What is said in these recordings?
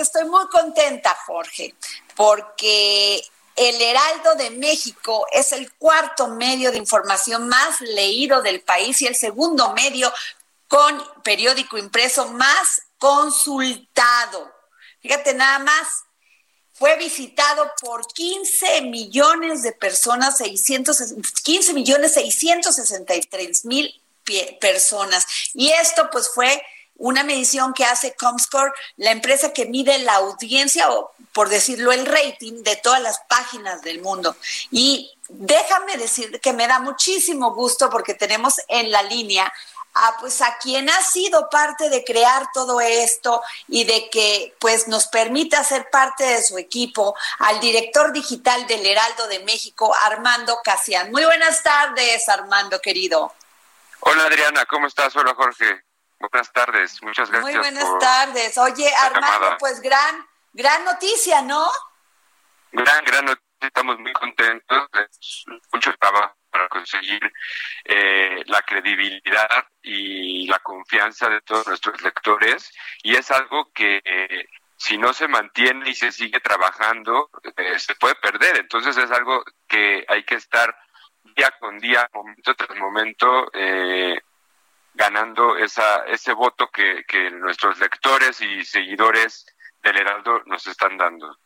Estoy muy contenta, Jorge, porque El Heraldo de México es el cuarto medio de información más leído del país y el segundo medio con periódico impreso más consultado. Fíjate nada más, fue visitado por 15 millones de personas, 600, 15 millones 663 mil personas. Y esto pues fue una medición que hace Comscore, la empresa que mide la audiencia o, por decirlo, el rating de todas las páginas del mundo. Y déjame decir que me da muchísimo gusto porque tenemos en la línea a pues a quien ha sido parte de crear todo esto y de que pues nos permita ser parte de su equipo, al director digital del Heraldo de México, Armando Casian. Muy buenas tardes, Armando querido. Hola Adriana, ¿cómo estás? Hola Jorge. Buenas tardes, muchas gracias. Muy buenas tardes. Oye, Armando, pues gran, gran noticia, ¿no? Gran, gran noticia. Estamos muy contentos. Mucho trabajo para conseguir eh, la credibilidad y la confianza de todos nuestros lectores y es algo que si no se mantiene y se sigue trabajando eh, se puede perder entonces es algo que hay que estar día con día momento tras momento eh, ganando esa ese voto que, que nuestros lectores y seguidores del Heraldo nos están dando.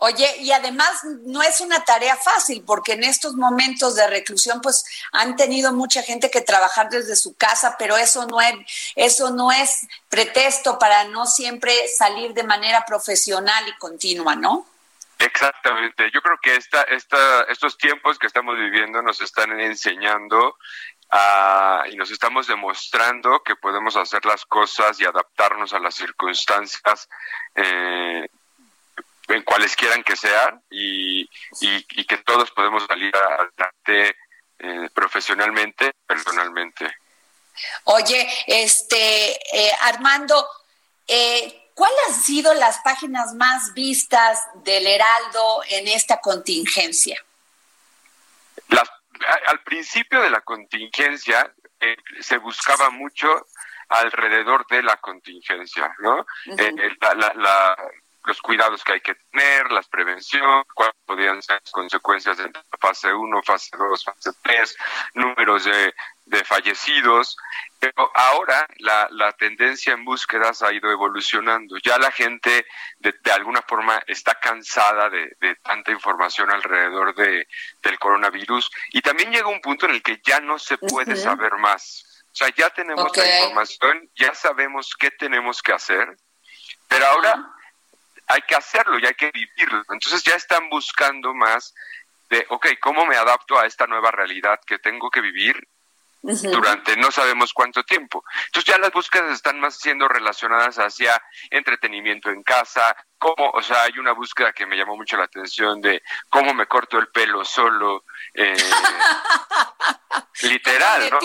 Oye, y además no es una tarea fácil porque en estos momentos de reclusión pues han tenido mucha gente que trabajar desde su casa, pero eso no es eso no es pretexto para no siempre salir de manera profesional y continua, ¿no? Exactamente. Yo creo que esta, esta, estos tiempos que estamos viviendo nos están enseñando a, y nos estamos demostrando que podemos hacer las cosas y adaptarnos a las circunstancias eh, en cuales quieran que sean y, y, que todos podemos salir adelante eh, profesionalmente, personalmente. Oye, este eh, Armando, eh, ¿cuáles han sido las páginas más vistas del Heraldo en esta contingencia? Al principio de la contingencia eh, se buscaba mucho alrededor de la contingencia, ¿no? la, los cuidados que hay que tener, las prevenciones, cuáles podrían ser las consecuencias de fase 1, fase 2, fase 3, números de, de fallecidos. Pero ahora la, la, tendencia en búsquedas ha ido evolucionando. Ya la gente de, de alguna forma está cansada de, de, tanta información alrededor de, del coronavirus y también llega un punto en el que ya no se puede saber más. O sea, ya tenemos la información, ya sabemos qué tenemos que hacer, pero ahora hay que hacerlo y hay que vivirlo. Entonces ya están buscando más de, ok, ¿cómo me adapto a esta nueva realidad que tengo que vivir durante no sabemos cuánto tiempo? Entonces ya las búsquedas están más siendo relacionadas hacia entretenimiento en casa, cómo, o sea, hay una búsqueda que me llamó mucho la atención de cómo me corto el pelo solo. Eh, literal, ¿no?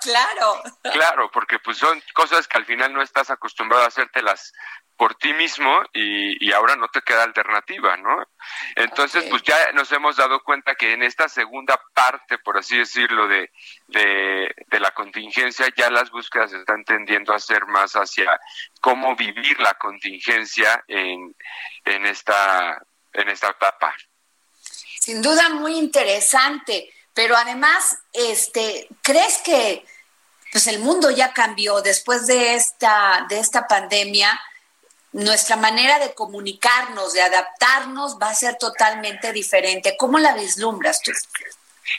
claro. Claro, porque pues son cosas que al final no estás acostumbrado a hacértelas por ti mismo y, y, ahora no te queda alternativa, ¿no? Entonces, pues ya nos hemos dado cuenta que en esta segunda parte, por así decirlo, de, de, de, la contingencia, ya las búsquedas están tendiendo a ser más hacia cómo vivir la contingencia en, en, esta, en esta etapa. Sin duda muy interesante, pero además, este, ¿crees que pues el mundo ya cambió después de esta, de esta pandemia? Nuestra manera de comunicarnos, de adaptarnos, va a ser totalmente diferente. ¿Cómo la vislumbras tú?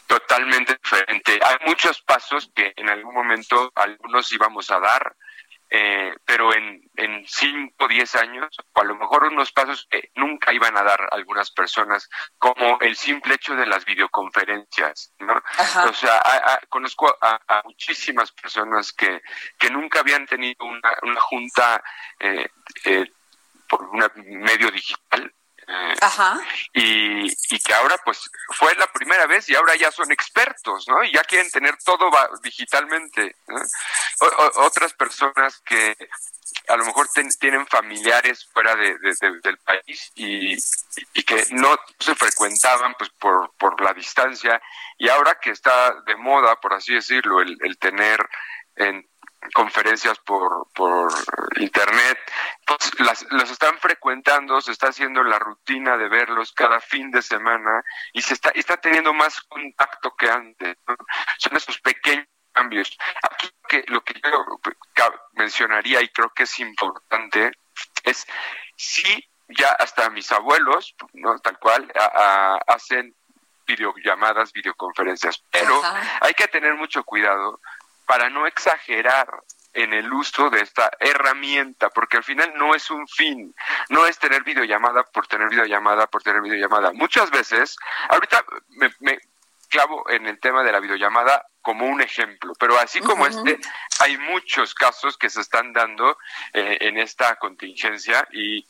Totalmente diferente. Hay muchos pasos que en algún momento algunos íbamos a dar, eh, pero en, en 5 o 10 años, o a lo mejor unos pasos que nunca iban a dar algunas personas, como el simple hecho de las videoconferencias, ¿no? O sea, conozco a, muchísimas personas que, que nunca habían tenido una, una junta eh, eh, por un medio digital Ajá. Y, y, que ahora pues fue la primera vez y ahora ya son expertos, ¿no? Y ya quieren tener todo digitalmente. otras personas que a lo mejor tienen familiares fuera de, del país y, y, que no se frecuentaban pues por, por la distancia y ahora que está de moda, por así decirlo, el, el tener en conferencias por, por internet, pues las, las están frecuentando, se está haciendo la rutina de verlos cada fin de semana y se está, está teniendo más contacto que antes. Son esos pequeños cambios. Aquí que, lo que yo mencionaría y creo que es importante es si ya hasta mis abuelos, ¿no? tal cual, hacen videollamadas, videoconferencias, pero hay que tener mucho cuidado para no exagerar en el uso de esta herramienta, porque al final no es un fin, no es tener videollamada por tener videollamada por tener videollamada. Muchas veces, ahorita me, clavo en el tema de la videollamada como un ejemplo, pero así como este, hay muchos casos que se están dando eh, en esta contingencia y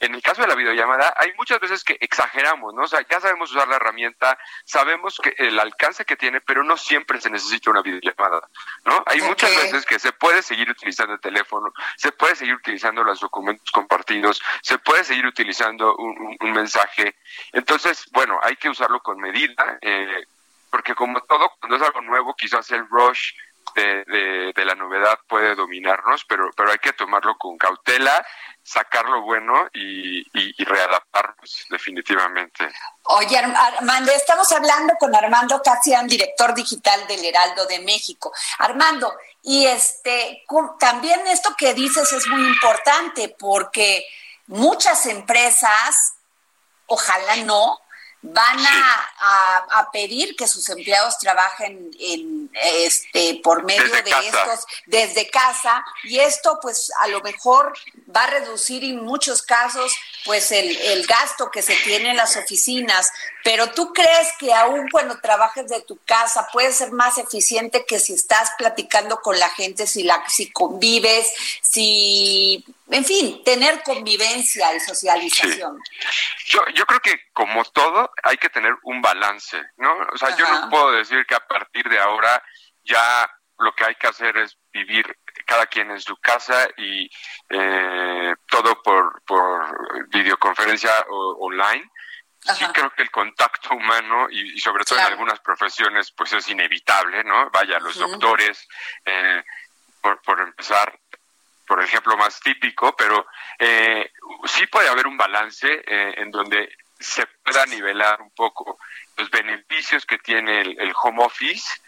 en el caso de la videollamada, hay muchas veces que exageramos, ¿no? O sea, ya sabemos usar la herramienta, sabemos que el alcance que tiene, pero no siempre se necesita una videollamada, ¿no? Hay muchas veces que se puede seguir utilizando el teléfono, se puede seguir utilizando los documentos compartidos, se puede seguir utilizando un, mensaje. Entonces, bueno, hay que usarlo con medida, eh, porque como todo, cuando es algo nuevo, quizás el rush de, la novedad puede dominarnos, pero, pero hay que tomarlo con cautela sacar lo bueno y, y, readaptarnos definitivamente. Oye, Armando, estamos hablando con Armando Casian, director digital del Heraldo de México. Armando, y este también esto que dices es muy importante porque muchas empresas, ojalá no, van a, a, pedir que sus empleados trabajen en este por medio de estos desde casa y esto pues a lo mejor va a reducir en muchos casos pues el, el gasto que se tiene en las oficinas pero tú crees que aún cuando trabajes de tu casa puede ser más eficiente que si estás platicando con la gente si la si convives si en fin, tener convivencia y socialización. Yo, yo creo que como todo hay que tener un balance, ¿no? O sea, yo no puedo decir que a partir de ahora ya lo que hay que hacer es vivir cada quien en su casa y eh, todo por, por videoconferencia o, online. Sí creo que el contacto humano y, sobre todo en algunas profesiones pues es inevitable, ¿no? Vaya, los doctores, eh, por, por empezar, por ejemplo, más típico, pero eh, sí puede haber un balance eh, en donde se pueda nivelar un poco los beneficios que tiene el, home office,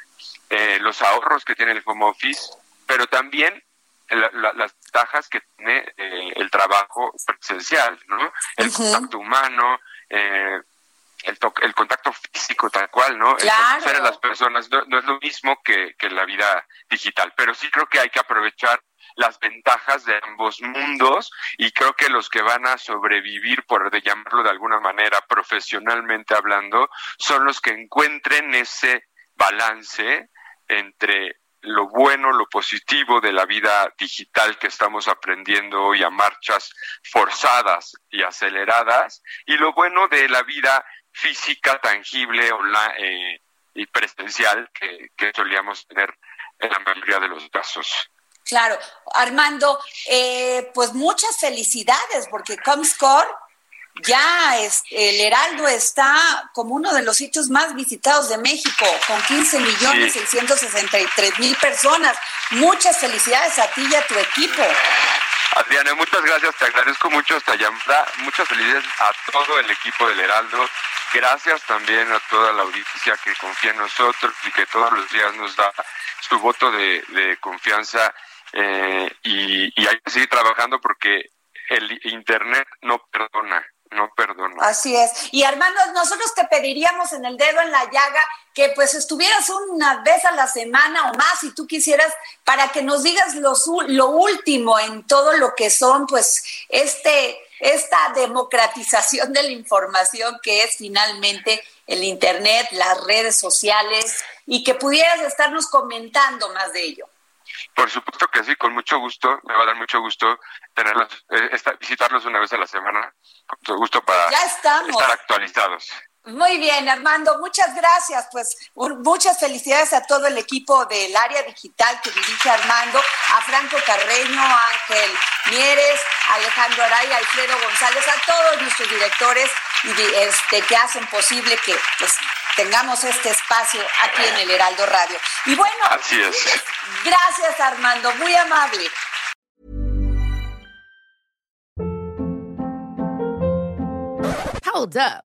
eh, los ahorros que tiene el home office, pero también las ventajas que tiene el trabajo presencial, ¿no? El contacto humano, el, el contacto físico tal cual, ¿no? Claro. El las personas no, no, es lo mismo que, que la vida digital, pero sí creo que hay que aprovechar las ventajas de ambos mundos y creo que los que van a sobrevivir, por de llamarlo de alguna manera, profesionalmente hablando, son los que encuentren ese balance entre lo bueno, lo positivo de la vida digital que estamos aprendiendo hoy a marchas forzadas y aceleradas, y lo bueno de la vida física, tangible eh, y presencial que, solíamos tener en la mayoría de los casos. Claro, Armando, eh, pues muchas felicidades porque Comscore ya es, el Heraldo está como uno de los sitios más visitados de México, con 15 millones 663 mil personas. Muchas felicidades a ti y a tu equipo. Adriana, muchas gracias, te agradezco mucho esta llamada. Muchas felicidades a todo el equipo del Heraldo. Gracias también a toda la audiencia que confía en nosotros y que todos los días nos da su voto de, de confianza eh, y, hay que seguir trabajando porque el Internet no perdona. No perdono. Así es. Y Armando, nosotros te pediríamos en el dedo en la llaga que pues estuvieras una vez a la semana o más si tú quisieras para que nos digas lo, lo último en todo lo que son pues este esta democratización de la información que es finalmente el internet, las redes sociales y que pudieras estarnos comentando más de ello. Por supuesto que sí, con mucho gusto, me va a dar mucho gusto tenerlos, eh, visitarlos una vez a la semana, con mucho gusto para estar actualizados. Muy bien, Armando, muchas gracias. Pues muchas felicidades a todo el equipo del área digital que dirige Armando, a Franco Carreño, a Ángel Mieres, Alejandro Araya, Alfredo González, a todos nuestros directores y este, que hacen posible que pues, tengamos este espacio aquí en el Heraldo Radio. Y bueno, Así es. gracias Armando, muy amable. Hold up.